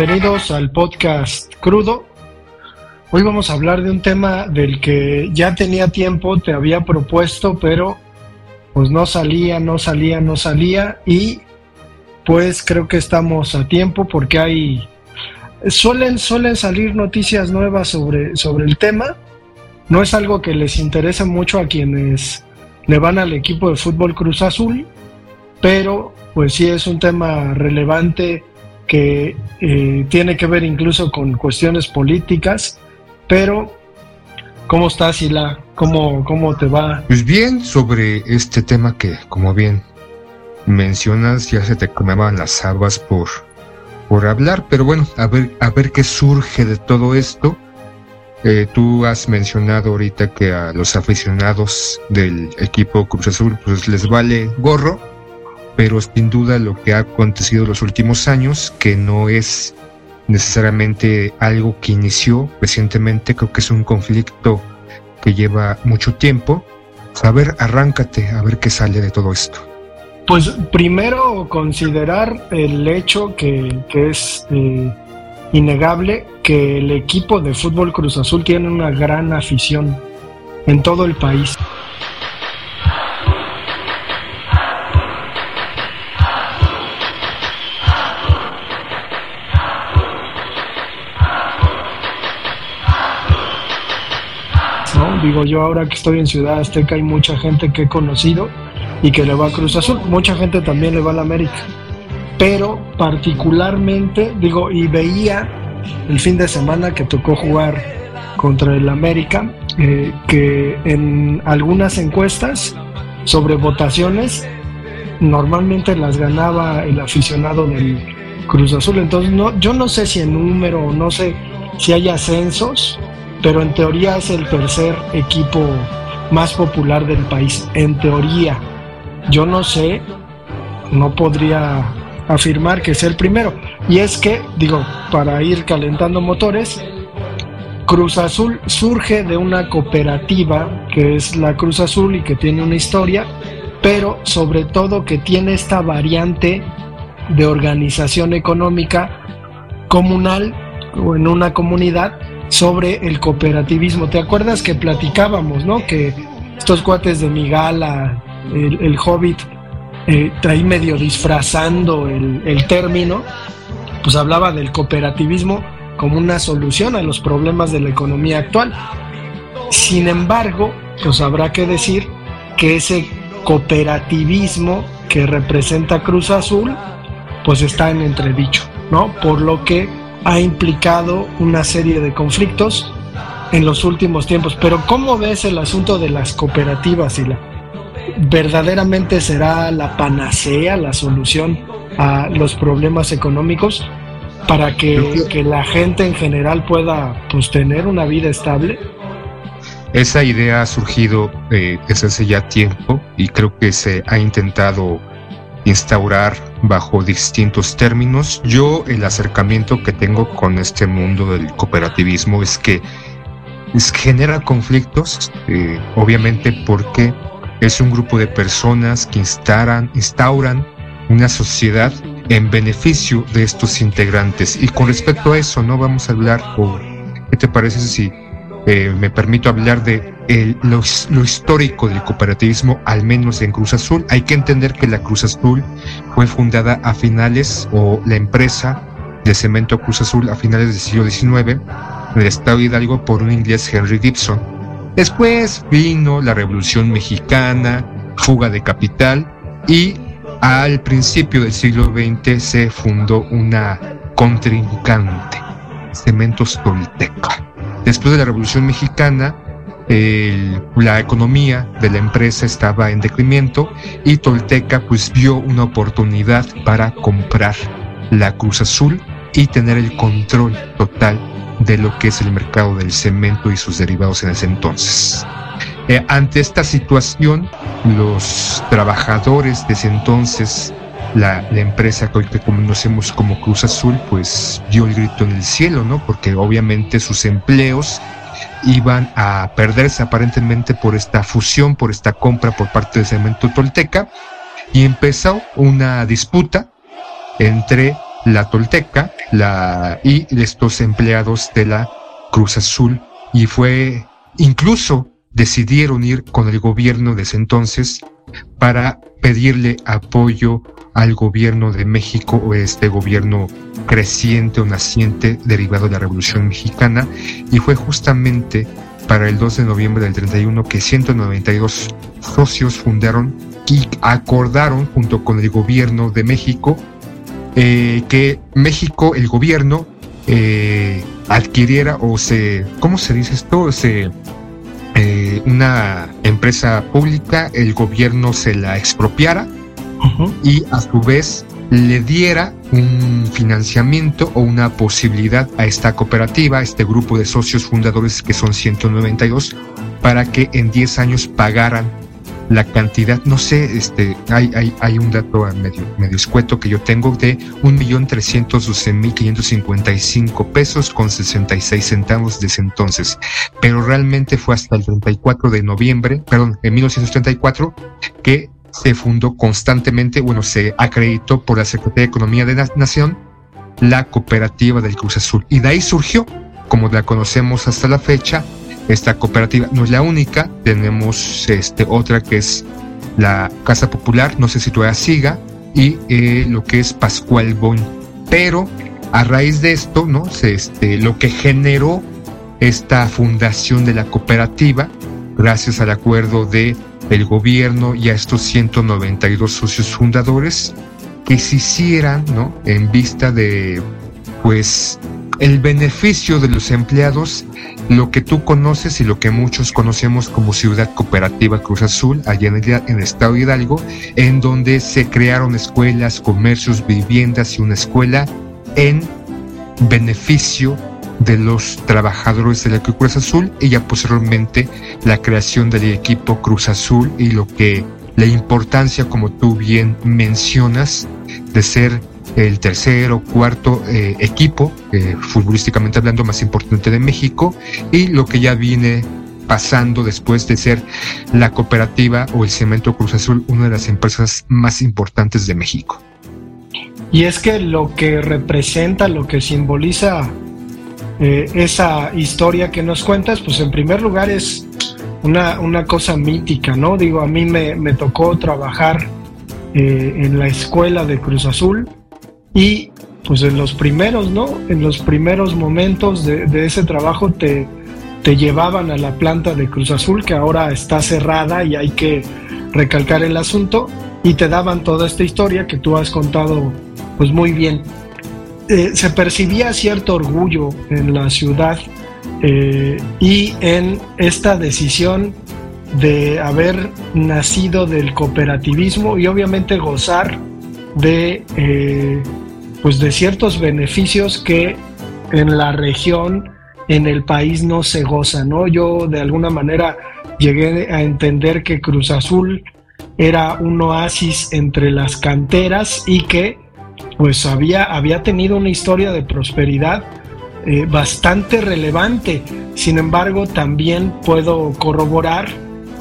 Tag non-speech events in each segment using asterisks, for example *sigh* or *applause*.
Bienvenidos al podcast Crudo. Hoy vamos a hablar de un tema del que ya tenía tiempo, te había propuesto, pero pues no salía, no salía, no salía y pues creo que estamos a tiempo porque hay suelen suelen salir noticias nuevas sobre sobre el tema. No es algo que les interese mucho a quienes le van al equipo de fútbol Cruz Azul, pero pues sí es un tema relevante que eh, tiene que ver incluso con cuestiones políticas, pero ¿cómo estás, Sila? ¿Cómo, ¿Cómo te va? Pues bien, sobre este tema que, como bien mencionas, ya se te comeban las habas por, por hablar, pero bueno, a ver, a ver qué surge de todo esto. Eh, tú has mencionado ahorita que a los aficionados del equipo Cruz Azul pues les vale gorro, pero sin duda lo que ha acontecido los últimos años, que no es necesariamente algo que inició recientemente, creo que es un conflicto que lleva mucho tiempo. A ver, arráncate, a ver qué sale de todo esto. Pues primero considerar el hecho que, que es eh, innegable que el equipo de fútbol Cruz Azul tiene una gran afición en todo el país. Digo yo ahora que estoy en Ciudad Azteca hay mucha gente que he conocido y que le va a Cruz Azul, mucha gente también le va a la América pero particularmente, digo, y veía el fin de semana que tocó jugar contra el América, eh, que en algunas encuestas sobre votaciones normalmente las ganaba el aficionado del Cruz Azul. Entonces, no, yo no sé si en número, no sé si hay ascensos, pero en teoría es el tercer equipo más popular del país. En teoría, yo no sé, no podría afirmar que es el primero. Y es que, digo, para ir calentando motores, Cruz Azul surge de una cooperativa que es la Cruz Azul y que tiene una historia, pero sobre todo que tiene esta variante de organización económica comunal o en una comunidad sobre el cooperativismo. ¿Te acuerdas que platicábamos, no? Que estos cuates de Migala, el, el Hobbit, eh, ahí medio disfrazando el, el término, pues hablaba del cooperativismo como una solución a los problemas de la economía actual. Sin embargo, pues habrá que decir que ese cooperativismo que representa Cruz Azul, pues está en entredicho, ¿no? Por lo que ha implicado una serie de conflictos en los últimos tiempos. Pero ¿cómo ves el asunto de las cooperativas y la verdaderamente será la panacea, la solución a los problemas económicos para que, que la gente en general pueda pues, tener una vida estable? Esa idea ha surgido eh, desde hace ya tiempo y creo que se ha intentado instaurar bajo distintos términos. Yo el acercamiento que tengo con este mundo del cooperativismo es que genera conflictos, eh, obviamente porque es un grupo de personas que instauran, instauran una sociedad en beneficio de estos integrantes. Y con respecto a eso, no vamos a hablar, o ¿qué te parece si eh, me permito hablar de lo, lo, histórico del cooperativismo, al menos en Cruz Azul? Hay que entender que la Cruz Azul fue fundada a finales, o la empresa de cemento Cruz Azul a finales del siglo XIX, en estado Hidalgo, por un inglés Henry Gibson Después vino la Revolución Mexicana, fuga de capital y al principio del siglo XX se fundó una contrincante, Cementos Tolteca. Después de la Revolución Mexicana, la economía de la empresa estaba en decremento y Tolteca pues vio una oportunidad para comprar la Cruz Azul y tener el control total de lo que es el mercado del cemento y sus derivados en ese entonces. Eh, ante esta situación, los trabajadores de ese entonces, la, empresa que conocemos como Cruz Azul, pues dio el grito en el cielo, ¿no? Porque obviamente sus empleos iban a perderse aparentemente por esta fusión, por esta compra por parte de Cemento Tolteca, y empezó una disputa entre la Tolteca y estos empleados de la Cruz Azul, y fue incluso decidieron ir con el gobierno de ese entonces para pedirle apoyo al gobierno de México o este gobierno creciente o naciente derivado de la Revolución Mexicana y fue justamente para el 2 de noviembre del 31 que 192 socios fundaron y acordaron junto con el gobierno de México eh, que México, el gobierno, eh, adquiriera o se, ¿cómo se dice esto? Se eh, una empresa pública, el gobierno se la expropiara y a su vez le diera un financiamiento o una posibilidad a esta cooperativa, a este grupo de socios fundadores que son 192, para que en 10 años pagaran la cantidad, no sé, este, hay, hay, hay un dato medio, medio escueto que yo tengo de 1.312.555 pesos con 66 centavos desde entonces, pero realmente fue hasta el 34 de noviembre, perdón, en 1934, que se fundó constantemente, bueno, se acreditó por la Secretaría de Economía de la Nación la cooperativa del Cruz Azul. Y de ahí surgió, como la conocemos hasta la fecha, esta cooperativa no es la única, tenemos este, otra que es la Casa Popular, no sé si todavía siga, y eh, lo que es Pascual Bon. Pero a raíz de esto, ¿no? Se, este, lo que generó esta fundación de la cooperativa, gracias al acuerdo de el gobierno y a estos 192 socios fundadores, que se hicieran, ¿no? En vista de, pues, el beneficio de los empleados, lo que tú conoces y lo que muchos conocemos como Ciudad Cooperativa Cruz Azul, allá en el, Estado de Hidalgo, en donde se crearon escuelas, comercios, viviendas y una escuela en beneficio de los trabajadores de la Cruz Azul y ya posteriormente la creación del equipo Cruz Azul y lo que la importancia, como tú bien mencionas, de ser el tercer o cuarto eh, equipo, eh, futbolísticamente hablando, más importante de México, y lo que ya viene pasando después de ser la cooperativa o el Cemento Cruz Azul, una de las empresas más importantes de México. Y es que lo que representa, lo que simboliza eh, esa historia que nos cuentas, pues en primer lugar es una, una cosa mítica, ¿no? Digo, a mí me, me tocó trabajar en la escuela de Cruz Azul y pues en los primeros, ¿no? En los primeros momentos de, ese trabajo te, te llevaban a la planta de Cruz Azul, que ahora está cerrada y hay que recalcar el asunto, y te daban toda esta historia que tú has contado pues muy bien. Eh, se percibía cierto orgullo en la ciudad eh, y en esta decisión de haber nacido del cooperativismo y obviamente gozar de eh, pues de ciertos beneficios que en la región, en el país no se gozan. Yo de alguna manera llegué a entender que Cruz Azul era un oasis entre las canteras y que pues había, había tenido una historia de prosperidad eh, bastante relevante. Sin embargo, también puedo corroborar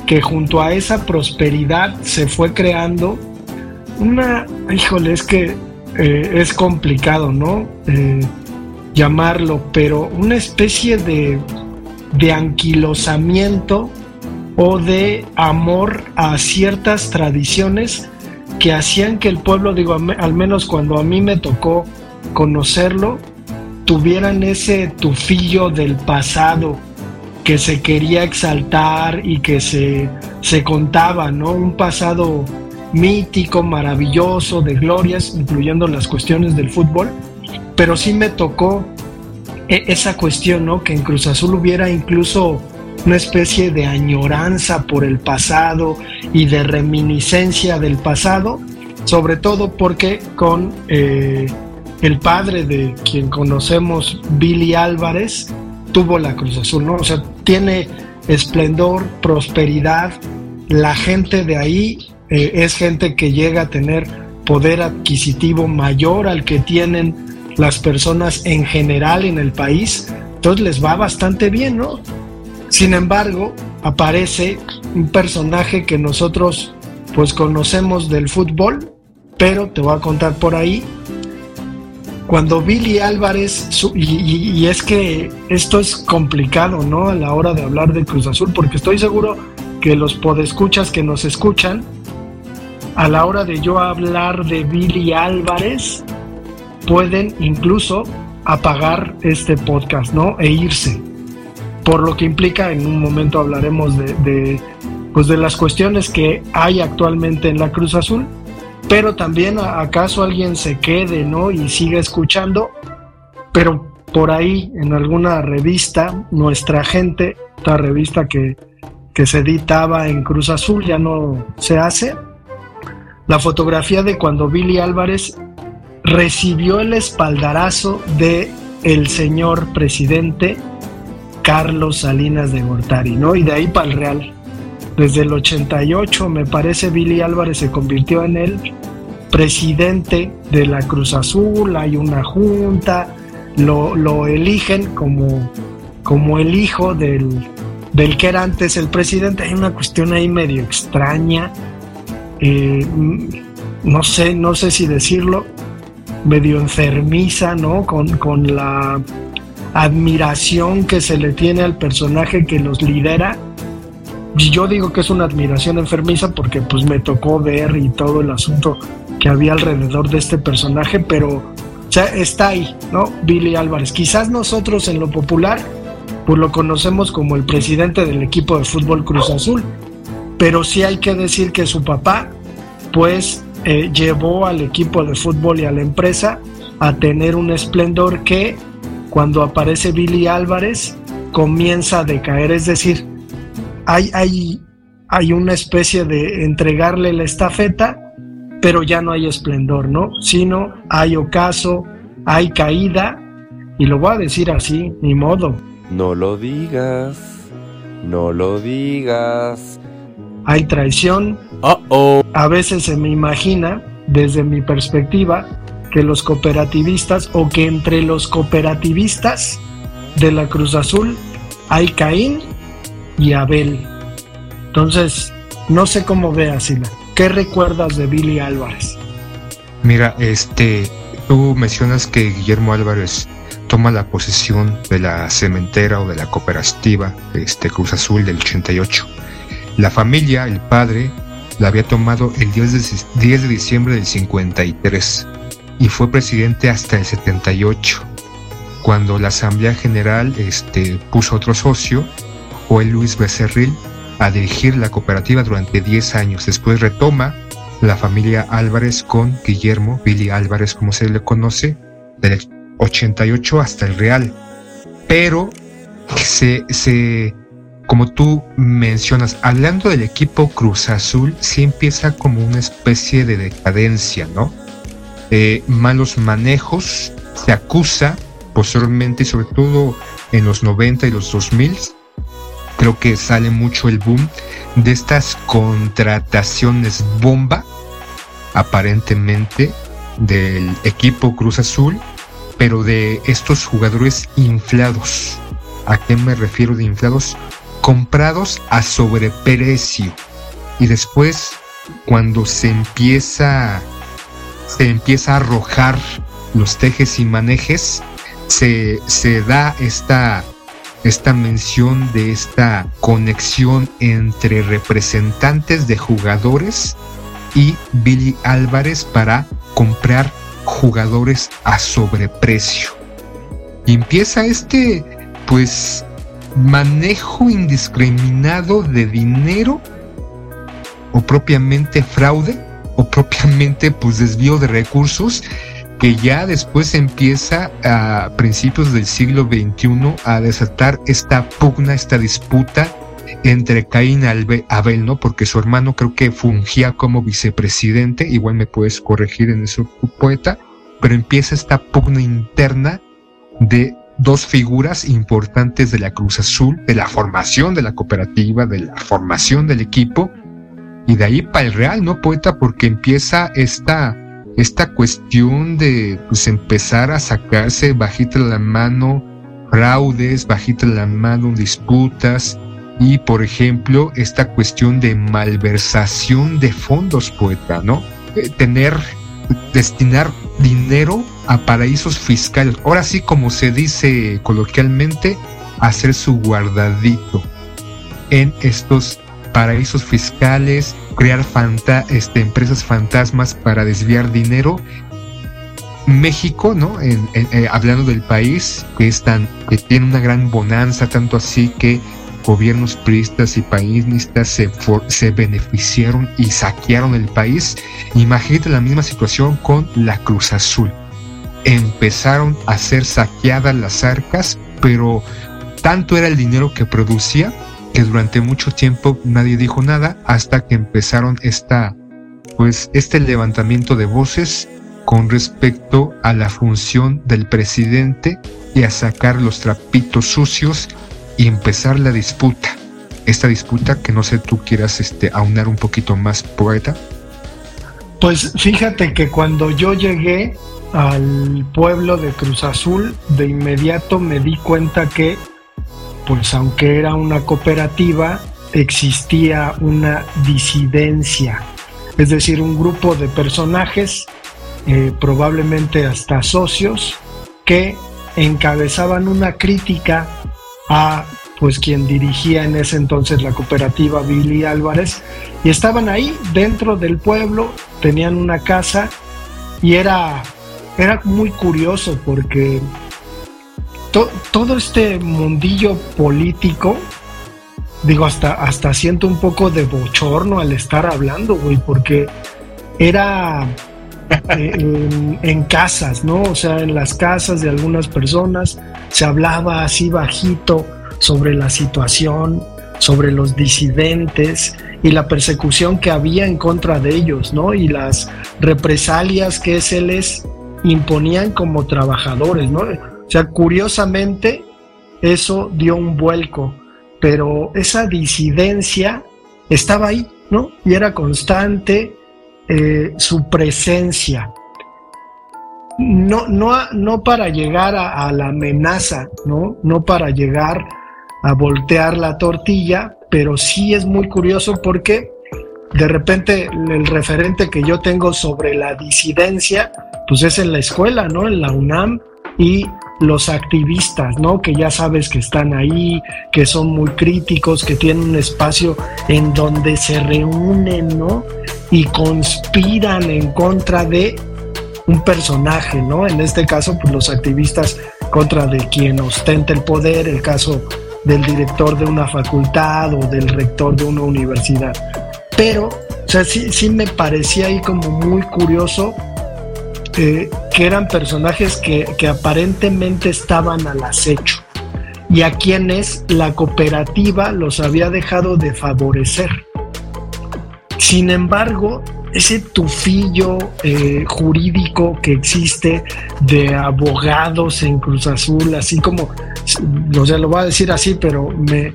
que junto a esa prosperidad se fue creando una, híjole, es que eh, es complicado, ¿no? Eh, llamarlo, pero una especie de, de anquilosamiento o de amor a ciertas tradiciones que hacían que el pueblo, digo, al menos cuando a mí me tocó conocerlo, tuvieran ese tufillo del pasado que se quería exaltar y que se, se contaba, ¿no? Un pasado mítico, maravilloso, de glorias, incluyendo las cuestiones del fútbol, pero sí me tocó e, esa cuestión, ¿no? Que en Cruz Azul hubiera incluso una especie de añoranza por el pasado y de reminiscencia del pasado, sobre todo porque con eh, el padre de quien conocemos, Billy Álvarez, tuvo la Cruz Azul, ¿no? O sea, tiene esplendor, prosperidad, la gente de ahí eh, es gente que llega a tener poder adquisitivo mayor al que tienen las personas en general en el país, entonces les va bastante bien, ¿no? Sin embargo, aparece un personaje que nosotros pues conocemos del fútbol, pero te voy a contar por ahí. Cuando Billy Álvarez, y, es que esto es complicado, ¿no? A la hora de hablar de Cruz Azul, porque estoy seguro que los podescuchas que nos escuchan, a la hora de yo hablar de Billy Álvarez, pueden incluso apagar este podcast, ¿no? E irse. Por lo que implica, en un momento hablaremos de, pues de las cuestiones que hay actualmente en la Cruz Azul, pero también acaso alguien se quede, ¿no? Y siga escuchando, pero por ahí en alguna revista, nuestra gente, esta revista que, que se editaba en Cruz Azul ya no se hace, la fotografía de cuando Billy Álvarez recibió el espaldarazo de el señor presidente Carlos Salinas de Gortari, ¿no? Y de ahí para el Real. Desde el 88, me parece, Billy Álvarez se convirtió en el presidente de la Cruz Azul, hay una junta, lo, lo eligen como, como el hijo del, del que era antes el presidente. Hay una cuestión ahí medio extraña, eh, no sé, no sé si decirlo, medio enfermiza, ¿no? Con, con la admiración que se le tiene al personaje que los lidera. Yo digo que es una admiración enfermiza porque pues me tocó ver y todo el asunto que había alrededor de este personaje, pero está ahí, ¿no? Billy Álvarez. Quizás nosotros en lo popular pues lo conocemos como el presidente del equipo de fútbol Cruz Azul, pero sí hay que decir que su papá pues eh, llevó al equipo de fútbol y a la empresa a tener un esplendor que cuando aparece Billy Álvarez comienza a decaer, es decir, hay, hay, hay una especie de entregarle la estafeta, pero ya no hay esplendor, ¿no? Sino hay ocaso, hay caída, y lo voy a decir así, ni modo. No lo digas, no lo digas. Hay traición, a veces se me imagina, desde mi perspectiva, que los cooperativistas o que entre los cooperativistas de la Cruz Azul hay Caín y Abel. Entonces, no sé cómo veas, Sila. ¿Qué recuerdas de Billy Álvarez? Mira, este, tú mencionas que Guillermo Álvarez toma la posesión de la cementera o de la cooperativa este, Cruz Azul del 88. La familia, el padre, la había tomado el 10 de, diciembre del 53 y fue presidente hasta el 78. Cuando la Asamblea General este, puso otro socio, fue Luis Becerril a dirigir la cooperativa durante 10 años. Después retoma la familia Álvarez con Guillermo, Billy Álvarez como se le conoce, del 88 hasta el Real. Pero se, se como tú mencionas, hablando del equipo Cruz Azul, sí empieza como una especie de decadencia, ¿no? malos manejos, se acusa posteriormente, sobre todo en los 90 y los 2000, creo que sale mucho el boom de estas contrataciones bomba, aparentemente, del equipo Cruz Azul, pero de estos jugadores inflados. ¿A qué me refiero de inflados? Comprados a sobreprecio y después cuando se empieza se empieza a arrojar los tejes y manejes se, se da esta esta mención de esta conexión entre representantes de jugadores y Billy Álvarez para comprar jugadores a sobreprecio. Y empieza este, pues, manejo indiscriminado de dinero o propiamente fraude o propiamente pues desvío de recursos que ya después empieza a principios del siglo XXI a desatar esta pugna, esta disputa entre Caín y Abel, ¿no? Porque su hermano creo que fungía como vicepresidente, igual me puedes corregir en eso, poeta, pero empieza esta pugna interna de dos figuras importantes de la Cruz Azul, de la formación de la cooperativa, de la formación del equipo, y de ahí para el Real, ¿no, poeta? Porque empieza esta, esta cuestión de pues, empezar a sacarse bajita la mano fraudes, bajita la mano, disputas y, por ejemplo, esta cuestión de malversación de fondos, poeta, ¿no? Eh, tener, destinar dinero a paraísos fiscales. Ahora sí, como se dice coloquialmente, hacer su guardadito en estos paraísos fiscales, crear este, empresas fantasmas para desviar dinero. México, ¿no? Eh, hablando del país que es tan, que tiene una gran bonanza, tanto así que gobiernos priistas y paístas se, se beneficiaron y saquearon el país. Imagínate la misma situación con la Cruz Azul. Empezaron a ser saqueadas las arcas, pero tanto era el dinero que producía que durante mucho tiempo nadie dijo nada hasta que empezaron esta pues este levantamiento de voces con respecto a la función del presidente y a sacar los trapitos sucios y empezar la disputa. Esta disputa que no sé tú quieras este aunar un poquito más poeta. Pues fíjate que cuando yo llegué al pueblo de Cruz Azul, de inmediato me di cuenta que pues aunque era una cooperativa, existía una disidencia, es decir, un grupo de personajes, eh, probablemente hasta socios, que encabezaban una crítica a pues quien dirigía en ese entonces la cooperativa Billy Álvarez y estaban ahí dentro del pueblo, tenían una casa y era era muy curioso porque todo este mundillo político, digo, hasta, hasta siento un poco de bochorno al estar hablando, güey, porque era en, casas, ¿no? O sea, en las casas de algunas personas se hablaba así bajito sobre la situación, sobre los disidentes y la persecución que había en contra de ellos, ¿no? Y las represalias que se les imponían como trabajadores, ¿no? O sea, curiosamente, eso dio un vuelco, pero esa disidencia estaba ahí, ¿no? Y era constante eh, su presencia. No, no, no para llegar a, a, la amenaza, ¿no? No para llegar a voltear la tortilla, pero sí es muy curioso porque de repente el referente que yo tengo sobre la disidencia, pues es en la escuela, ¿no? En la UNAM y los activistas, ¿no? Que ya sabes que están ahí, que son muy críticos, que tienen un espacio en donde se reúnen, ¿no? Y conspiran en contra de un personaje, ¿no? En este caso, pues los activistas contra de quien ostenta el poder, el caso del director de una facultad o del rector de una universidad. Pero, o sea, sí, sí me parecía ahí como muy curioso que eran personajes que, aparentemente estaban al acecho y a quienes la cooperativa los había dejado de favorecer. Sin embargo, ese tufillo eh, jurídico que existe de abogados en Cruz Azul, así como, o sea, lo voy a decir así, pero me,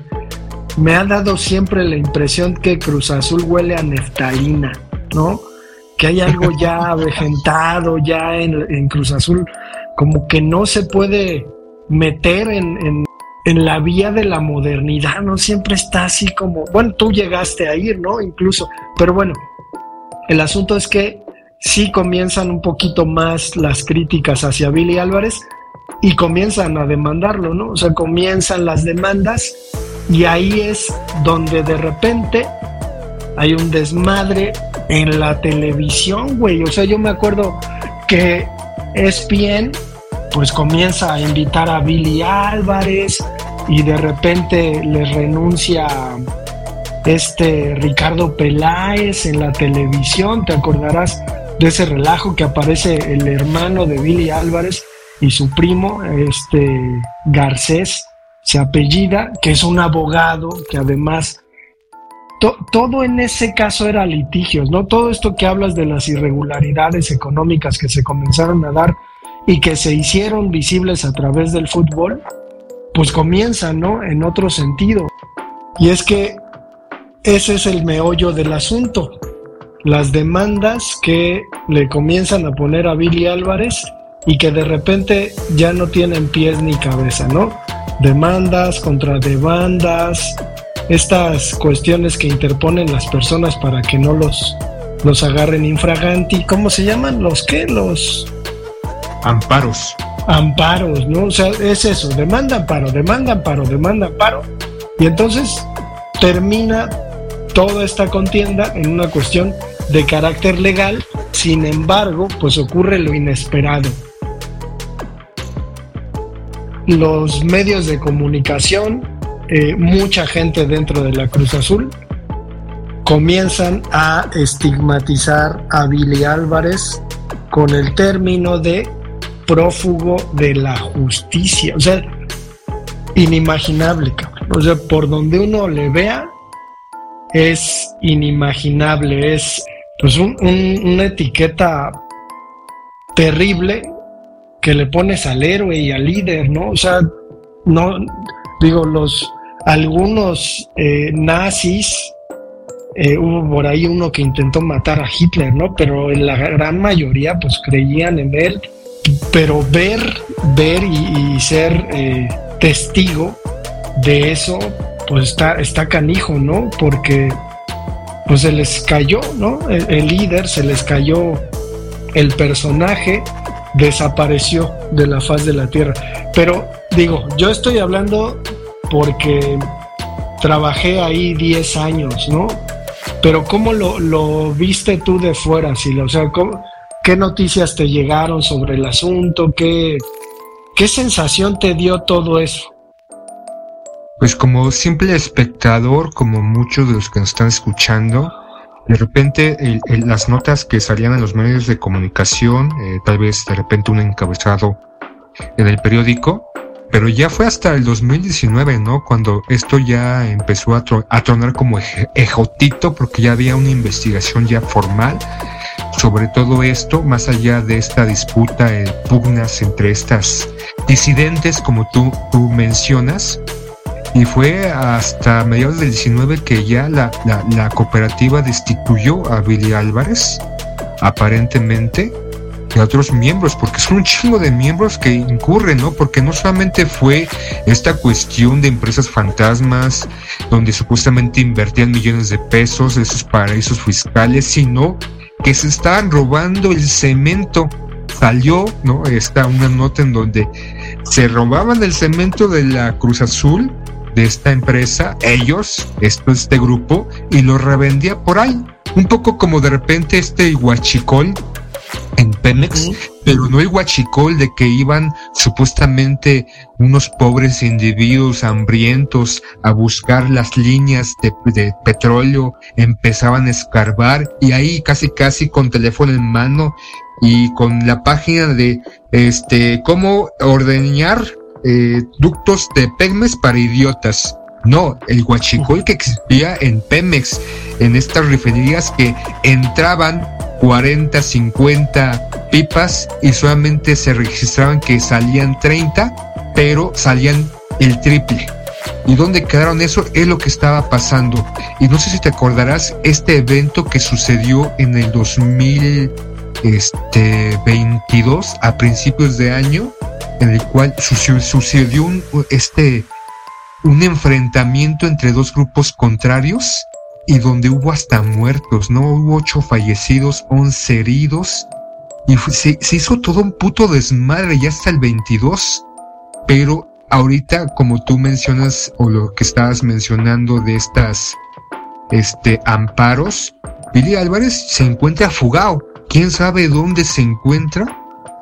me ha dado siempre la impresión que Cruz Azul huele a neftalina, ¿no? Que hay algo ya *laughs* avejentado ya en, Cruz Azul, como que no se puede meter en, la vía de la modernidad, no siempre está así como, bueno, tú llegaste a ir, ¿no? Incluso, pero bueno, el asunto es que sí comienzan un poquito más las críticas hacia Billy Álvarez y comienzan a demandarlo, ¿no? O sea, comienzan las demandas y ahí es donde de repente hay un desmadre en la televisión, güey. O sea, yo me acuerdo que ESPN pues comienza a invitar a Billy Álvarez y de repente le renuncia este Ricardo Peláez en la televisión. Te acordarás de ese relajo que aparece el hermano de Billy Álvarez y su primo, este Garcés, se apellida, que es un abogado que además todo en ese caso era litigios, ¿no? Todo esto que hablas de las irregularidades económicas que se comenzaron a dar y que se hicieron visibles a través del fútbol, pues comienzan, ¿no? En otro sentido. Y es que ese es el meollo del asunto. Las demandas que le comienzan a poner a Billy Álvarez y que de repente ya no tienen pies ni cabeza, ¿no? demandas, contra demandas, estas cuestiones que interponen las personas para que no los, los agarren infraganti. ¿Cómo se llaman? ¿Los qué? Los amparos. Amparos, ¿no? O sea, es eso, demanda amparo, demanda amparo, demanda amparo. Y entonces termina toda esta contienda en una cuestión de carácter legal, sin embargo, pues ocurre lo inesperado. Los medios de comunicación, eh, mucha gente dentro de la Cruz Azul, comienzan a estigmatizar a Billy Álvarez con el término de prófugo de la justicia. O sea, inimaginable. O sea, por donde uno le vea, es inimaginable. Es pues una etiqueta terrible que le pones al héroe y al líder, ¿no? O sea, no, digo, los, algunos eh, nazis, eh, hubo por ahí uno que intentó matar a Hitler, ¿no? Pero en la gran mayoría, pues creían en él pero ver, ver y, ser eh, testigo de eso, pues está, está canijo, ¿no? Porque pues se les cayó, ¿no? El, líder, se les cayó el personaje, desapareció de la faz de la tierra. Pero digo, yo estoy hablando porque trabajé ahí 10 años, ¿no? Pero ¿cómo lo, viste tú de fuera, Sila? O sea, ¿cómo, ¿Qué noticias te llegaron sobre el asunto? ¿Qué, qué sensación te dio todo eso? Pues como simple espectador, como muchos de los que nos están escuchando, de repente las notas que salían en los medios de comunicación, eh, tal vez de repente un encabezado en el periódico, pero ya fue hasta el 2019, ¿no? Cuando esto ya empezó a, a tronar como ejotito, porque ya había una investigación ya formal sobre todo esto, más allá de esta disputa, eh, pugnas entre estas disidentes, como tú, tú mencionas, y fue hasta mediados del 19 que ya la, la, cooperativa destituyó a Billy Álvarez, aparentemente, a otros miembros, porque son un chingo de miembros que incurren, ¿no? Porque no solamente fue esta cuestión de empresas fantasmas, donde supuestamente invertían millones de pesos, esos paraísos fiscales, sino que se estaban robando el cemento. Salió, ¿no? Está una nota en donde se robaban el cemento de la Cruz Azul, de esta empresa, ellos, este grupo, y lo revendía por ahí. Un poco como de repente este huachicol en Pemex, pero no el guachicol de que iban supuestamente unos pobres individuos hambrientos a buscar las líneas de, de, petróleo, empezaban a escarbar y ahí casi casi con teléfono en mano y con la página de este cómo ordeñar eh, ductos de Pemex para idiotas. No, el guachicol que existía en Pemex, en estas refinerías que entraban 40, 50 pipas y solamente se registraban que salían 30, pero salían el triple. ¿Y dónde quedaron eso? Es lo que estaba pasando. Y no sé si te acordarás este evento que sucedió en el 2022, este, a principios de año, en el cual sucedió un, este, un enfrentamiento entre dos grupos contrarios y donde hubo hasta muertos, ¿no? Hubo ocho fallecidos, once heridos, y se, hizo todo un puto desmadre ya hasta el 22, pero ahorita, como tú mencionas, o lo que estabas mencionando de estas este, amparos, Billy Álvarez se encuentra fugado. ¿Quién sabe dónde se encuentra?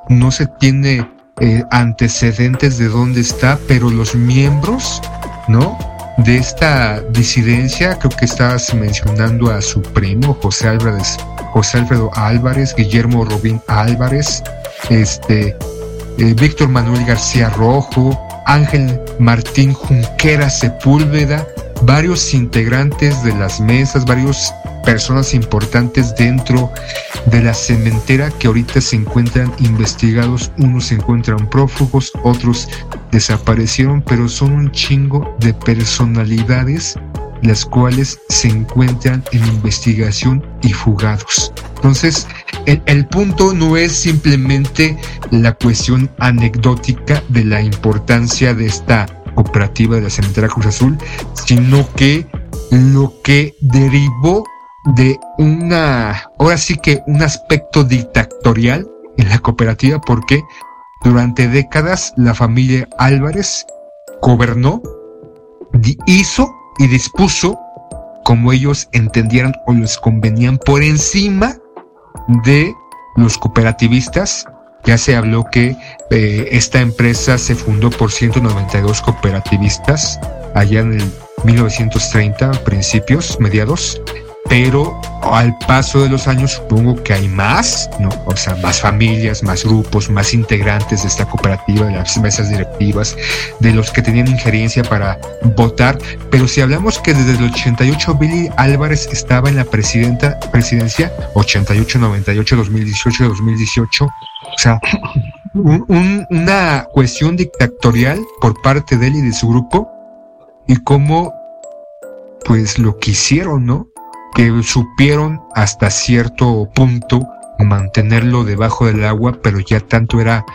No se tiene eh, antecedentes de dónde está, pero los miembros, ¿no? De esta disidencia, creo que estás mencionando a su primo José Álvarez, José Alfredo Álvarez, Guillermo Robín Álvarez, este, eh, Víctor Manuel García Rojo, Ángel Martín Junquera Sepúlveda, varios integrantes de las mesas, varios personas importantes dentro de la cementera que ahorita se encuentran investigados. Unos se encuentran prófugos, otros desaparecieron, pero son un chingo de personalidades las cuales se encuentran en investigación y fugados. Entonces, el, el, punto no es simplemente la cuestión anecdótica de la importancia de esta cooperativa de la cementera Cruz Azul, sino que lo que derivó de una, ahora sí que un aspecto dictatorial en la cooperativa, porque durante décadas la familia Álvarez gobernó, hizo y dispuso como ellos entendieran o les convenían por encima de los cooperativistas. Ya se habló que eh, esta empresa se fundó por 192 cooperativistas allá en el 1930, principios, mediados, pero al paso de los años supongo que hay más, ¿no? O sea, más familias, más grupos, más integrantes de esta cooperativa, de las mesas directivas, de los que tenían injerencia para votar. Pero si hablamos que desde el 88 Billy Álvarez estaba en la presidenta, presidencia, 88, 98, 2018, 2018, o sea, una cuestión dictatorial por parte de él y de su grupo, y cómo, pues lo que hicieron, ¿no? Que supieron hasta cierto punto mantenerlo debajo del agua, pero ya tanto era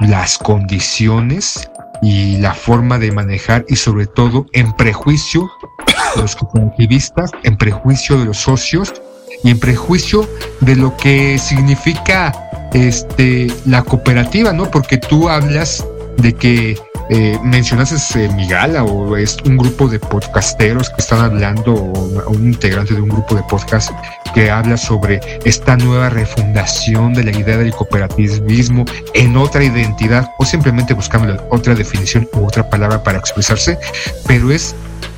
las condiciones y la forma de manejar y sobre todo en prejuicio de los cooperativistas, en prejuicio de los socios y en prejuicio de lo que significa este la cooperativa, ¿no? Porque tú hablas de que eh, mencionaste eh, Migala o es un grupo de podcasteros que están hablando o un integrante de un grupo de podcast que habla sobre esta nueva refundación de la idea del cooperativismo en otra identidad o simplemente buscando otra definición u otra palabra para expresarse, pero es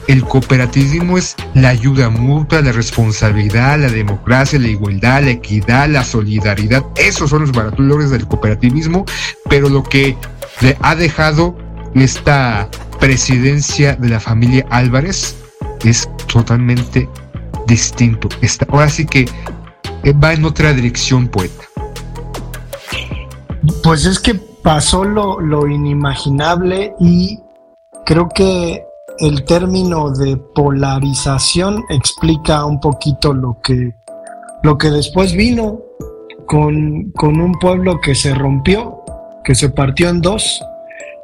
el cooperativismo es la ayuda mutua, la responsabilidad, la democracia, la igualdad, la equidad, la solidaridad. Esos son los valores del cooperativismo, pero lo que le ha dejado esta presidencia de la familia Álvarez es totalmente distinto. Esta, ahora sí que eh, va en otra dirección, poeta. Pues es que pasó lo, lo inimaginable y creo que el término de polarización explica un poquito lo que, lo que después vino con, con un pueblo que se rompió, que se partió en dos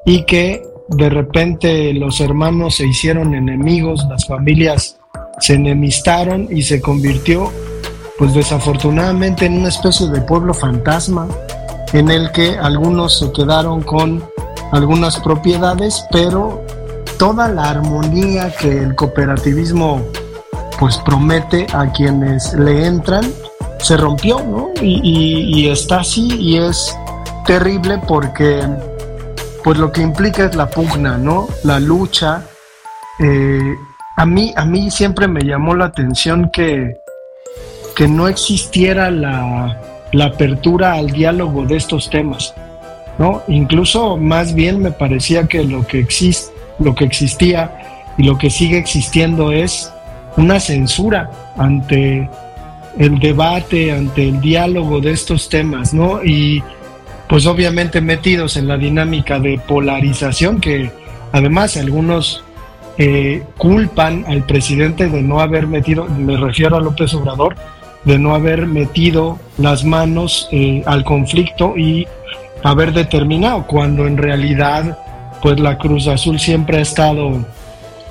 y que de repente los hermanos se hicieron enemigos, las familias se enemistaron y se convirtió pues desafortunadamente en una especie de pueblo fantasma en el que algunos se quedaron con algunas propiedades, pero toda la armonía que el cooperativismo pues promete a quienes le entran se rompió, ¿no? Y, y está así y es terrible porque pues lo que implica es la pugna, ¿no? La lucha. Eh, a, mí, a mí siempre me llamó la atención que, que no existiera la, apertura al diálogo de estos temas, ¿no? Incluso más bien me parecía que lo que, lo que existía y lo que sigue existiendo es una censura ante el debate, ante el diálogo de estos temas, ¿no? Y pues obviamente metidos en la dinámica de polarización que además algunos eh, culpan al presidente de no haber metido, me refiero a López Obrador, de no haber metido las manos eh, al conflicto y haber determinado, cuando en realidad pues la Cruz Azul siempre ha estado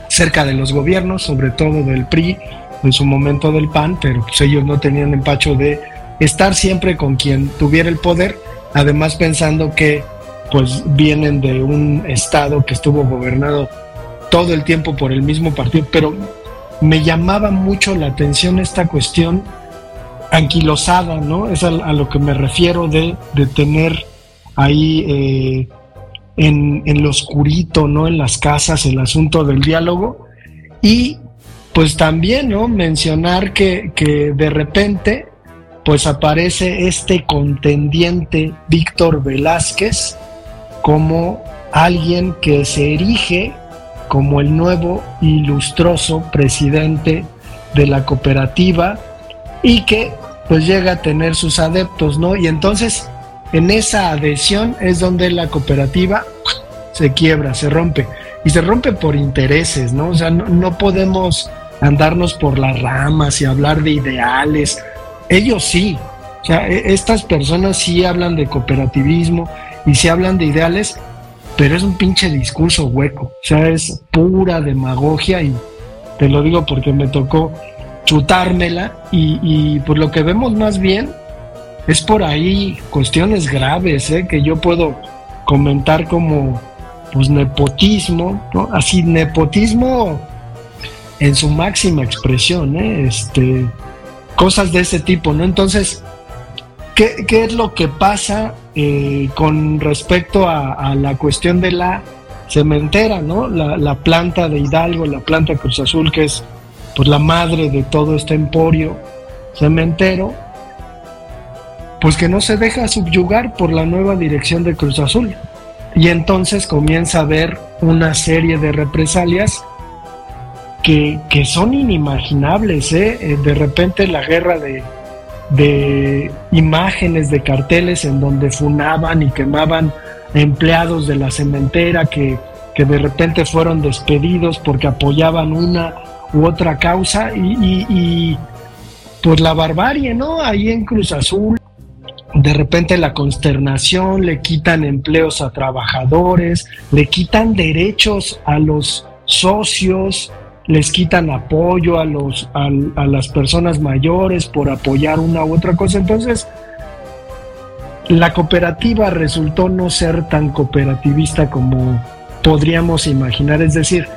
cerca de los gobiernos, sobre todo del PRI, en su momento del PAN, pero pues ellos no tenían empacho de estar siempre con quien tuviera el poder además pensando que pues vienen de un estado que estuvo gobernado todo el tiempo por el mismo partido, pero me llamaba mucho la atención esta cuestión anquilosada, ¿no? Es a, lo que me refiero de, tener ahí eh, en, en lo oscurito, ¿no? En las casas el asunto del diálogo y pues también, ¿no? Mencionar que, que de repente pues aparece este contendiente Víctor Velázquez como alguien que se erige como el nuevo ilustroso presidente de la cooperativa y que pues llega a tener sus adeptos, ¿no? Y entonces en esa adhesión es donde la cooperativa se quiebra, se rompe. Y se rompe por intereses, ¿no? O sea, no, no podemos andarnos por las ramas y hablar de ideales ellos sí. O e, estas personas sí hablan de cooperativismo y sí hablan de ideales, pero es un pinche discurso hueco, o sea, es pura demagogia y te lo digo porque me tocó chutármela y, y por lo que vemos más bien es por ahí cuestiones graves ¿eh? que yo puedo comentar como pues nepotismo. Así nepotismo en su máxima expresión, ¿eh? este, cosas de ese tipo, ¿no? Entonces, ¿qué, es lo que pasa eh, con respecto a, la cuestión de la cementera, ¿no? La, planta de Hidalgo, la planta Cruz Azul, que es pues la madre de todo este emporio cementero, pues que no se deja subyugar por la nueva dirección de Cruz Azul. Y entonces comienza a haber una serie de represalias que, son inimaginables. ¿eh? ¿eh? De repente la guerra de, imágenes, de carteles en donde funaban y quemaban empleados de la cementera que, que de repente fueron despedidos porque apoyaban una u otra causa y pues la barbarie, ¿no? Ahí en Cruz Azul de repente la consternación, le quitan empleos a trabajadores, le quitan derechos a los socios, les quitan apoyo a, los, a, las personas mayores por apoyar una u otra cosa. Entonces, la cooperativa resultó no ser tan cooperativista como podríamos imaginar. Es decir,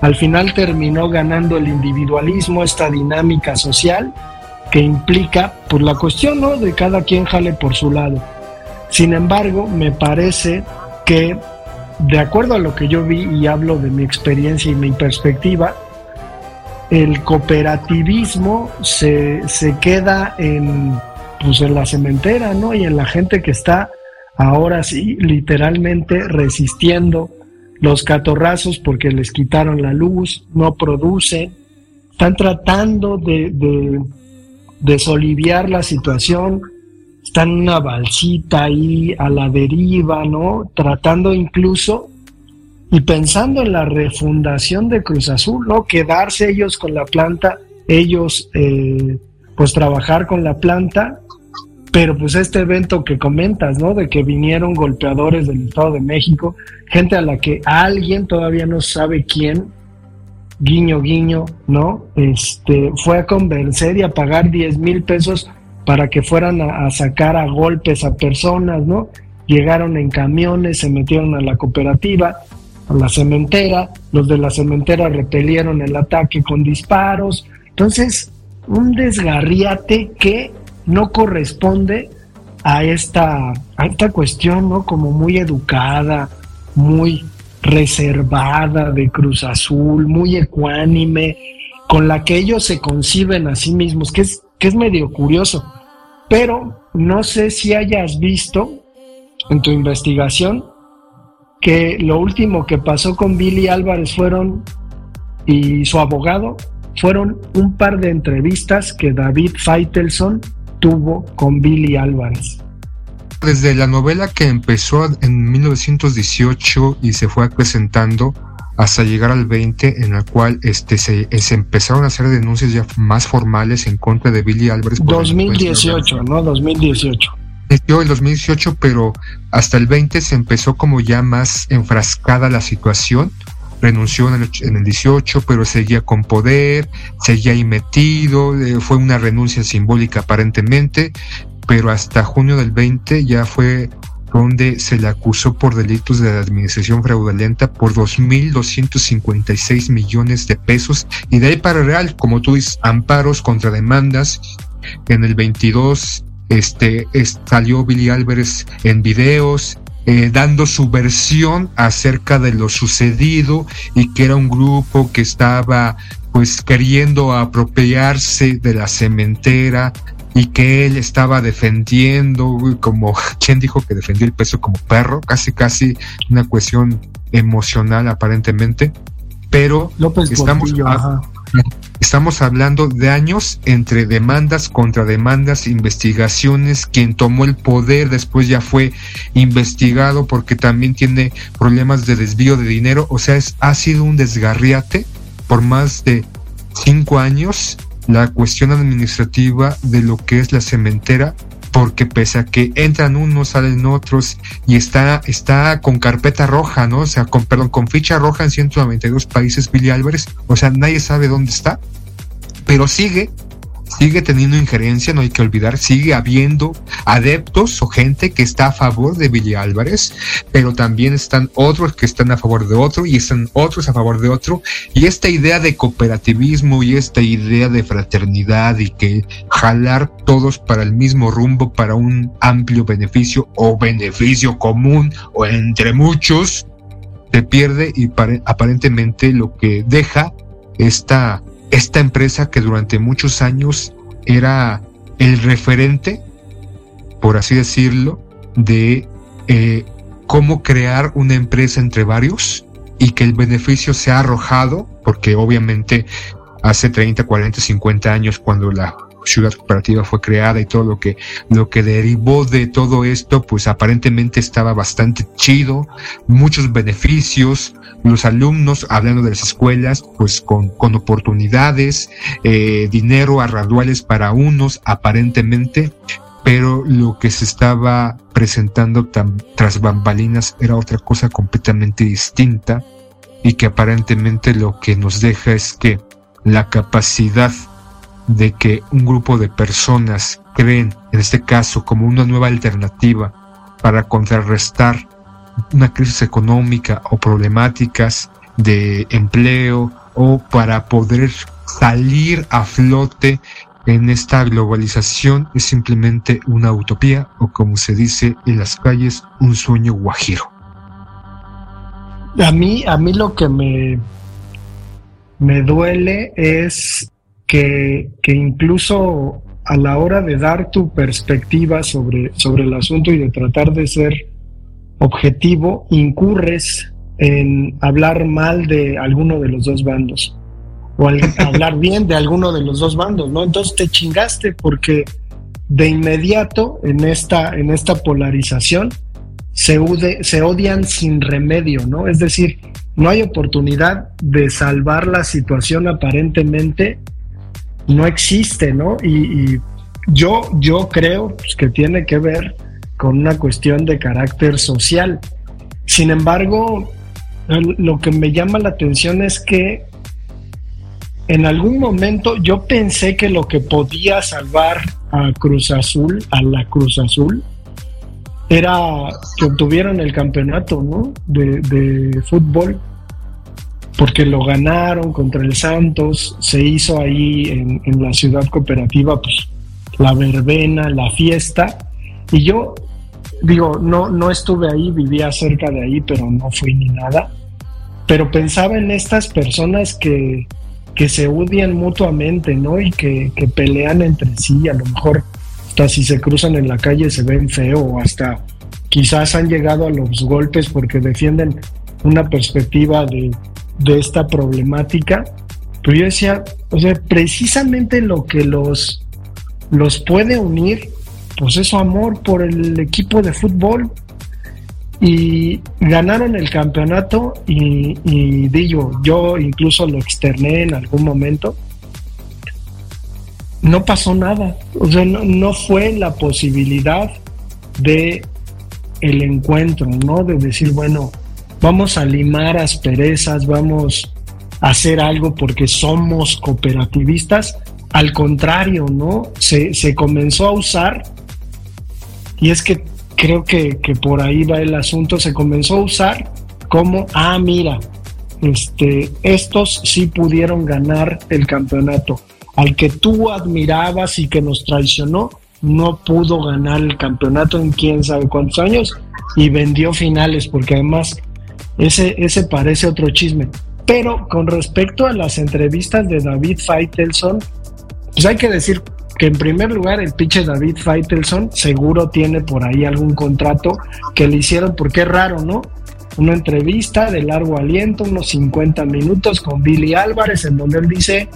al final terminó ganando el individualismo, esta dinámica social, que implica por la cuestión ¿no? de cada quien jale por su lado. Sin embargo, me parece que de acuerdo a lo que yo vi y hablo de mi experiencia y mi perspectiva, el cooperativismo se, queda en, pues en la cementera, ¿no? Y en la gente que está ahora sí literalmente resistiendo los catorrazos porque les quitaron la luz, no producen, están tratando de desoliviar la situación, están en una balsita ahí a la deriva, ¿no? Tratando incluso y pensando en la refundación de Cruz Azul, ¿no? Quedarse ellos con la planta, ellos eh, pues trabajar con la planta, pero pues este evento que comentas, ¿no? De que vinieron golpeadores del Estado de México, gente a la que alguien todavía no sabe quién, guiño, guiño, ¿no? Este, fue a convencer y a pagar 10 mil pesos para que fueran a, sacar a golpes a personas, ¿no? Llegaron en camiones, se metieron a la cooperativa, a la cementera, los de la cementera repelieron el ataque con disparos. Entonces, un desgarriate que no corresponde a esta, a esta cuestión, ¿no? Como muy educada, muy reservada de Cruz Azul, muy ecuánime, con la que ellos se conciben a sí mismos, que es, que es medio curioso. Pero no sé si hayas visto en tu investigación que lo último que pasó con Billy Álvarez fueron, y su abogado, fueron un par de entrevistas que David Feitelson tuvo con Billy Álvarez desde la novela que empezó en 1918 y se fue acrecentando hasta llegar al 20, en el cual este, se, empezaron a hacer denuncias ya más formales en contra de Billy Álvarez. 2018, ¿no? 2018. Yo el 2018, pero hasta el 20 se empezó como ya más enfrascada la situación. Renunció en el, en el 18, pero seguía con poder, seguía ahí metido, eh, fue una renuncia simbólica aparentemente, pero hasta junio del 20 ya fue donde se le acusó por delitos de administración fraudulenta por 2.256 millones de pesos y de ahí para real, como tú dices, amparos contra demandas. En el 22 este, salió Billy Álvarez en videos, eh, dando su versión acerca de lo sucedido y que era un grupo que estaba pues queriendo apropiarse de la cementera, y que él estaba defendiendo, como *laughs* quien dijo que defendió el peso como perro, casi casi una cuestión emocional aparentemente, pero estamos, *laughs* estamos hablando de años entre demandas, contra demandas, investigaciones, quien tomó el poder después ya fue investigado porque también tiene problemas de desvío de dinero, o sea, es, ha sido un desgarriate por más de cinco años la cuestión administrativa de lo que es la cementera, porque pese a que entran unos, salen otros y está, está con carpeta roja, ¿no? O sea, con, perdón, con ficha roja en 192 países Billy Álvarez, o sea, nadie sabe dónde está, pero sigue sigue teniendo injerencia, no hay que olvidar, sigue habiendo adeptos o gente que está a favor de Billy Álvarez, pero también están otros que están a favor de otro y están otros a favor de otro. Y esta idea de cooperativismo y esta idea de fraternidad y que jalar todos para el mismo rumbo, para un amplio beneficio o beneficio común o entre muchos, se pierde y aparentemente lo que deja esta esta empresa que durante muchos años era el referente, por así decirlo, de eh, cómo crear una empresa entre varios y que el beneficio se ha arrojado, porque obviamente hace 30, 40, 50 años cuando la ciudad cooperativa fue creada y todo lo que, lo que derivó de todo esto, pues aparentemente estaba bastante chido, muchos beneficios, los alumnos, hablando de las escuelas, pues con, con oportunidades, eh, dinero a raduales para unos, aparentemente, pero lo que se estaba presentando tras bambalinas era otra cosa completamente distinta y que aparentemente lo que nos deja es que la capacidad de que un grupo de personas creen, en este caso, como una nueva alternativa para contrarrestar una crisis económica o problemáticas de empleo o para poder salir a flote en esta globalización es simplemente una utopía o como se dice en las calles un sueño guajiro. A mí, a mí lo que me, me duele es que, que incluso a la hora de dar tu perspectiva sobre, sobre el asunto y de tratar de ser objetivo, incurres en hablar mal de alguno de los dos bandos o *laughs* hablar bien de alguno de los dos bandos, ¿no? Entonces te chingaste porque de inmediato en esta, en esta polarización se, se odian sin remedio, ¿no? Es decir, no hay oportunidad de salvar la situación aparentemente, no existe, ¿no? Y, yo, yo creo pues, que tiene que ver con una cuestión de carácter social. Sin embargo, lo que me llama la atención es que en algún momento yo pensé que lo que podía salvar a Cruz Azul, a la Cruz Azul, era que obtuvieran el campeonato ¿no? de, fútbol, porque lo ganaron contra el Santos, se hizo ahí en, en la ciudad cooperativa, pues la verbena, la fiesta, y yo digo, no, no estuve ahí, vivía cerca de ahí, pero no fui ni nada. Pero pensaba en estas personas que, que se odian mutuamente, ¿no? Y que, que, pelean entre sí, a lo mejor hasta si se cruzan en la calle se ven feo, o hasta quizás han llegado a los golpes porque defienden una perspectiva de, de esta problemática. Pero yo decía, o sea, precisamente lo que los, los puede unir pues eso amor por el equipo de fútbol y ganaron el campeonato y, digo, yo incluso lo externé en algún momento. No pasó nada, o sea, no, fue la posibilidad de el encuentro, ¿no? De decir, bueno, vamos a limar asperezas, vamos a hacer algo porque somos cooperativistas. Al contrario, ¿no? Se, se comenzó a usar y es que creo que, por ahí va el asunto, se comenzó a usar como, ah, mira, este, estos sí pudieron ganar el campeonato. Al que tú admirabas y que nos traicionó, no pudo ganar el campeonato en quién sabe cuántos años y vendió finales, porque además ese, ese parece otro chisme. Pero con respecto a las entrevistas de David Feitelson, pues hay que decir que en primer lugar el pinche David Feitelson seguro tiene por ahí algún contrato que le hicieron, porque es raro, ¿no? Una entrevista de largo aliento, unos 50 minutos con Billy Álvarez, en donde él dice,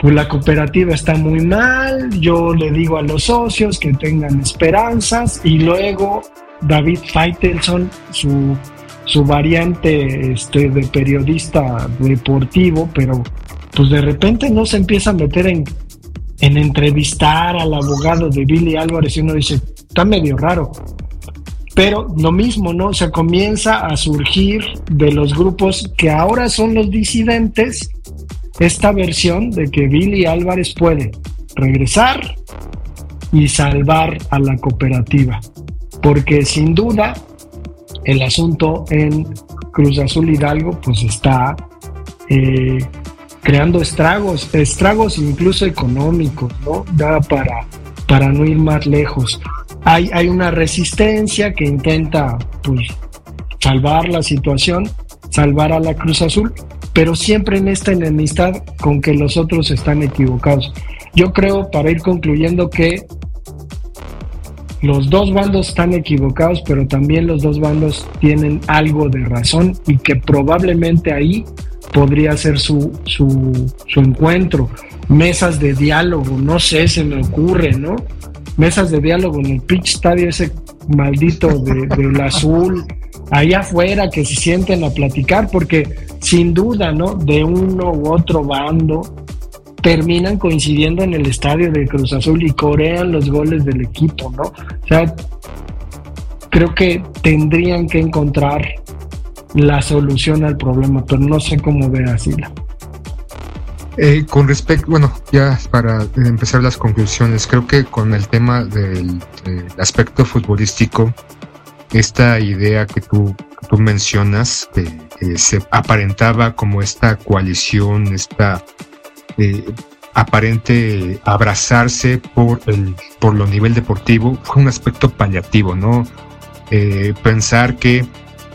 pues la cooperativa está muy mal, yo le digo a los socios que tengan esperanzas y luego David Feitelson, su, su variante este, de periodista deportivo, pero pues de repente no se empieza a meter en en entrevistar al abogado de Billy Álvarez y uno dice, está medio raro. Pero lo mismo, ¿no? Se comienza a surgir de los grupos que ahora son los disidentes esta versión de que Billy Álvarez puede regresar y salvar a la cooperativa. Porque sin duda el asunto en Cruz Azul Hidalgo pues está eh, creando estragos, estragos incluso económicos, ¿no? Da para, para no ir más lejos. Hay, hay una resistencia que intenta pues salvar la situación, salvar a la Cruz Azul, pero siempre en esta enemistad con que los otros están equivocados. Yo creo, para ir concluyendo, que los dos bandos están equivocados, pero también los dos bandos tienen algo de razón y que probablemente ahí podría ser su, su, su encuentro. Mesas de diálogo, no sé, se me ocurre, ¿no? Mesas de diálogo en el pitch estadio ese maldito de, del azul, allá afuera que se sienten a platicar, porque sin duda, ¿no? De uno u otro bando terminan coincidiendo en el estadio de Cruz Azul y corean los goles del equipo, ¿no? O sea, creo que tendrían que encontrar la solución al problema, pero no sé cómo ve así. Eh, con respecto, bueno, ya para empezar las conclusiones, creo que con el tema del, aspecto futbolístico, esta idea que tú, tú mencionas, que se aparentaba como esta coalición, esta eh, aparente abrazarse por el por lo nivel deportivo fue un aspecto paliativo, ¿no? Eh, pensar que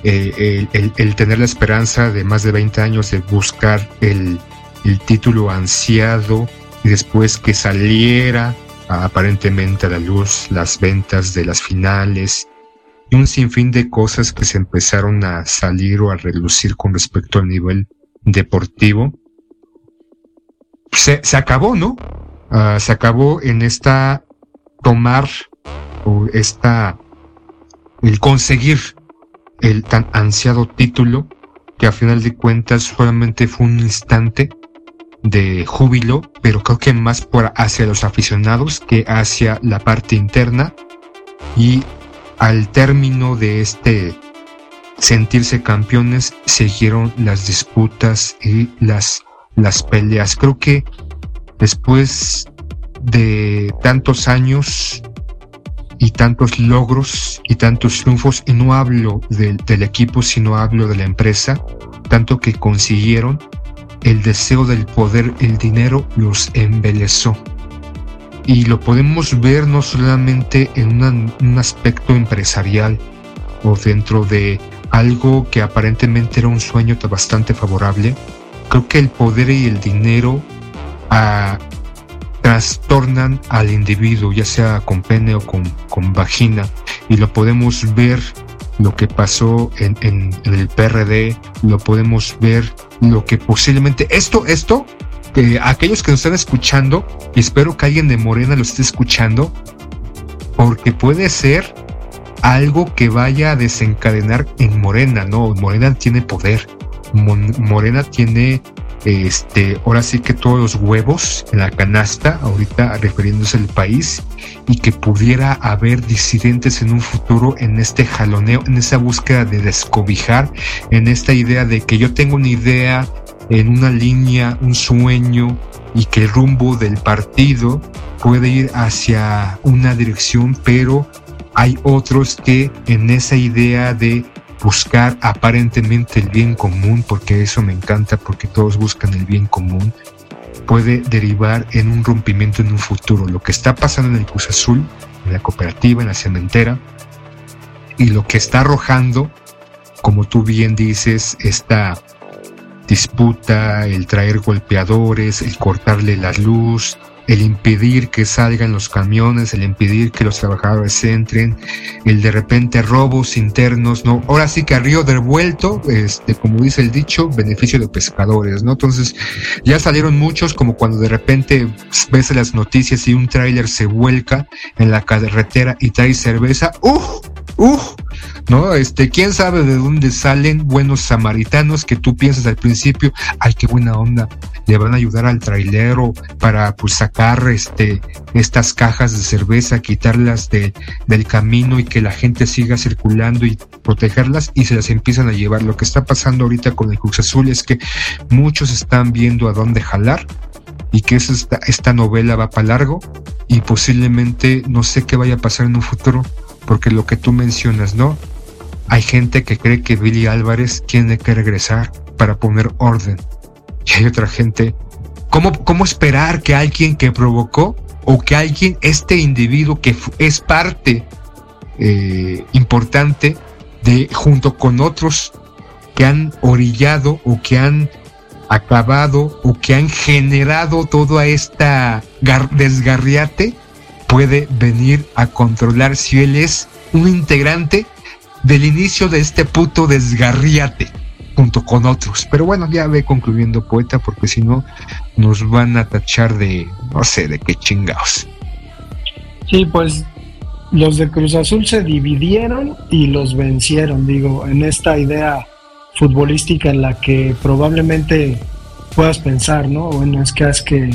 eh, el, tener la esperanza de más de 20 años de buscar el, el título ansiado y después que saliera aparentemente a la luz las ventas de las finales y un sinfín de cosas que se empezaron a salir o a relucir con respecto al nivel deportivo se, se acabó, ¿no? Uh, se acabó en esta tomar o esta el conseguir el tan ansiado título que a final de cuentas solamente fue un instante de júbilo, pero creo que más por hacia los aficionados que hacia la parte interna y al término de este sentirse campeones siguieron las disputas y las las peleas. Creo que después de tantos años y tantos logros y tantos triunfos, y no hablo del equipo, sino hablo de la empresa, tanto que consiguieron, el deseo del poder, el dinero los embelezó. Y lo podemos ver no solamente en un aspecto empresarial o dentro de algo que aparentemente era un sueño bastante favorable, creo que el poder y el dinero ah, trastornan al individuo, ya sea con pene o con, con vagina, y lo podemos ver lo que pasó en, en, el PRD, lo podemos ver lo que posiblemente esto, esto, que aquellos que nos están escuchando, y espero que alguien de Morena lo esté escuchando, porque puede ser algo que vaya a desencadenar en Morena, ¿no? Morena tiene poder, Morena tiene este, ahora sí que todos los huevos en la canasta, ahorita refiriéndose al país, y que pudiera haber disidentes en un futuro en este jaloneo, en esa búsqueda de descobijar, en esta idea de que yo tengo una idea en una línea, un sueño, y que el rumbo del partido puede ir hacia una dirección, pero hay otros que en esa idea de buscar aparentemente el bien común, porque eso me encanta, porque todos buscan el bien común, puede derivar en un rompimiento en un futuro. Lo que está pasando en el Cruz Azul, en la cooperativa, en la cementera, y lo que está arrojando, como tú bien dices, esta disputa, el traer golpeadores, el cortarle la luz, el impedir que salgan los camiones, el impedir que los trabajadores entren, el de repente robos internos, ¿no? Ahora sí que a río revuelto, este, como dice el dicho, beneficio de pescadores, ¿no? Entonces, ya salieron muchos, como cuando de repente ves las noticias y un tráiler se vuelca en la carretera y trae cerveza, ¡uh! ¡Uh! ¿no? Este, quién sabe de dónde salen buenos samaritanos que tú piensas al principio, ay, qué buena onda, le van a ayudar al trailero para pues sacar este estas cajas de cerveza, quitarlas de, del camino y que la gente siga circulando y protegerlas y se las empiezan a llevar. Lo que está pasando ahorita con el Cruz Azul es que muchos están viendo a dónde jalar y que esta, esta novela va para largo y posiblemente no sé qué vaya a pasar en un futuro, porque lo que tú mencionas, ¿no? Hay gente que cree que Billy Álvarez tiene que regresar para poner orden. Y hay otra gente. ¿Cómo, cómo esperar que alguien que provocó o que alguien, este individuo que es parte eh, importante de, junto con otros que han orillado o que han acabado o que han generado toda esta desgarriate puede venir a controlar si él es un integrante del inicio de este puto desgarriate junto con otros. Pero bueno, ya ve concluyendo poeta porque si no nos van a tachar de no sé de qué chingados. Sí, pues los de Cruz Azul se dividieron y los vencieron, digo, en esta idea futbolística en la que probablemente puedas pensar, ¿no? Bueno, es que es que,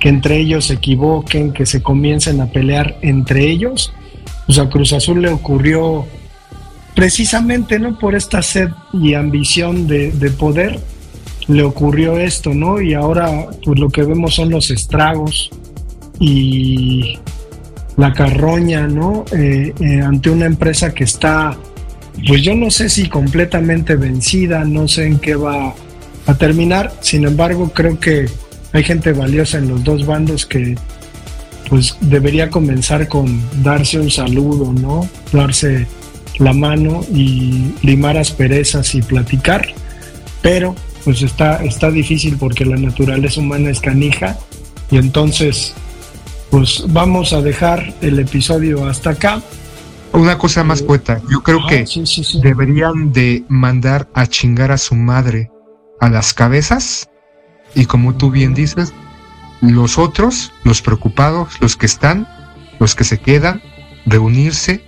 que entre ellos se equivoquen, que se comiencen a pelear entre ellos. Pues a Cruz Azul le ocurrió precisamente, ¿no? Por esta sed y ambición de, de poder, le ocurrió esto, ¿no? Y ahora, pues lo que vemos son los estragos y la carroña, ¿no? Eh, eh, ante una empresa que está pues yo no sé si completamente vencida, no sé en qué va a terminar, sin embargo creo que hay gente valiosa en los dos bandos que pues debería comenzar con darse un saludo, ¿no? Darse la mano y limar asperezas y platicar, pero pues está, está difícil porque la naturaleza humana es canija y entonces pues vamos a dejar el episodio hasta acá. Una cosa más, poeta. Yo creo que deberían de mandar a chingar a su madre a las cabezas y como tú bien dices, los otros, los preocupados, los que están, los que se quedan, reunirse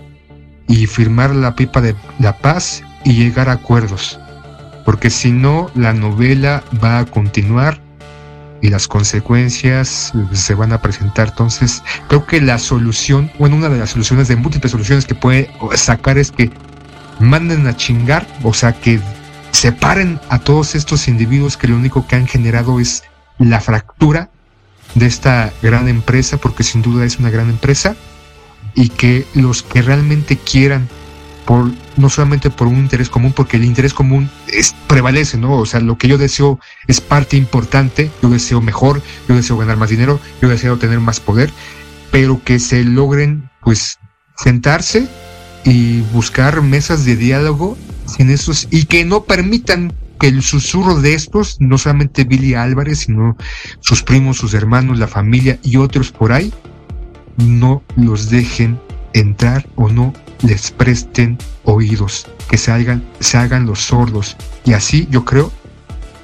y firmar la pipa de la paz y llegar a acuerdos. Porque si no, la novela va a continuar y las consecuencias se van a presentar. Entonces, creo que la solución, bueno, una de las soluciones de múltiples soluciones que puede sacar es que manden a chingar, o sea, que separen a todos estos individuos que lo único que han generado es la fractura de esta gran empresa, porque sin duda es una gran empresa, y que los que realmente quieran no solamente por un interés común, porque el interés común es, prevalece, ¿no? O sea, lo que yo deseo es parte importante, yo deseo mejor, yo deseo ganar más dinero, yo deseo tener más poder, pero que se logren, pues, sentarse y buscar mesas de diálogo sin esos, y que no permitan que el susurro de estos, no solamente Billy Álvarez, sino sus primos, sus hermanos, la familia y otros por ahí, no los dejen entrar o no les presten oídos, que se hagan, se hagan los sordos. Y así yo creo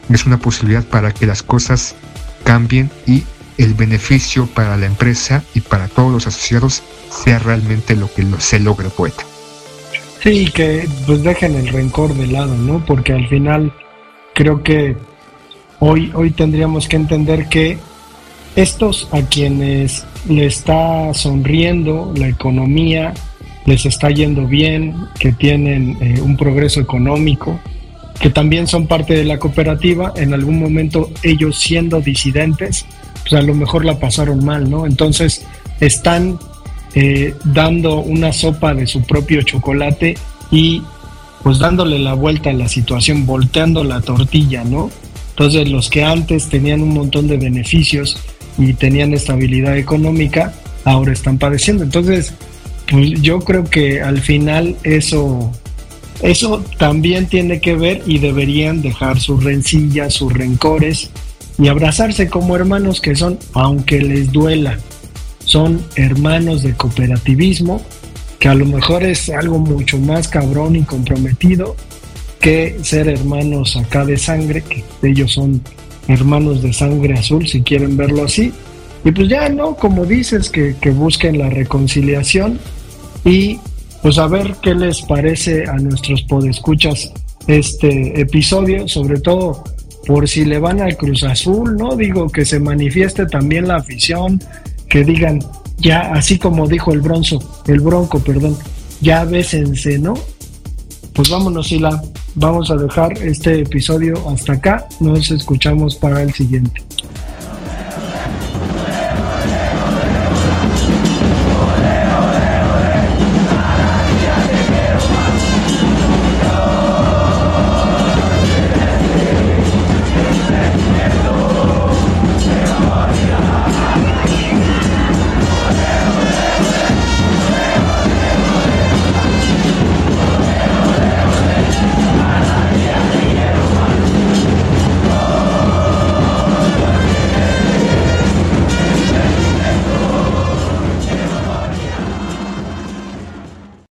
es una posibilidad para que las cosas cambien y el beneficio para la empresa y para todos los asociados sea realmente lo que se logre, poeta. Sí, que pues dejen el rencor de lado, ¿no? Porque al final creo que hoy, hoy tendríamos que entender que estos a quienes le está sonriendo la economía, les está yendo bien, que tienen eh, un progreso económico, que también son parte de la cooperativa, en algún momento ellos siendo disidentes, pues a lo mejor la pasaron mal, ¿no? Entonces están eh, dando una sopa de su propio chocolate y pues dándole la vuelta a la situación, volteando la tortilla, ¿no? Entonces los que antes tenían un montón de beneficios y tenían estabilidad económica, ahora están padeciendo. Entonces, pues yo creo que al final eso, eso también tiene que ver y deberían dejar sus rencillas, sus rencores y abrazarse como hermanos que son, aunque les duela, son hermanos de cooperativismo, que a lo mejor es algo mucho más cabrón y comprometido que ser hermanos acá de sangre, que ellos son hermanos de sangre azul, si quieren verlo así. Y pues ya, ¿no? Como dices, que, que busquen la reconciliación y pues a ver qué les parece a nuestros podescuchas este episodio, sobre todo por si le van al Cruz Azul, ¿no? Digo que se manifieste también la afición, que digan, ya así como dijo el bronzo, el bronco, perdón, ya bésense, ¿no? Pues vámonos, Sila, vamos a dejar este episodio hasta acá, nos escuchamos para el siguiente.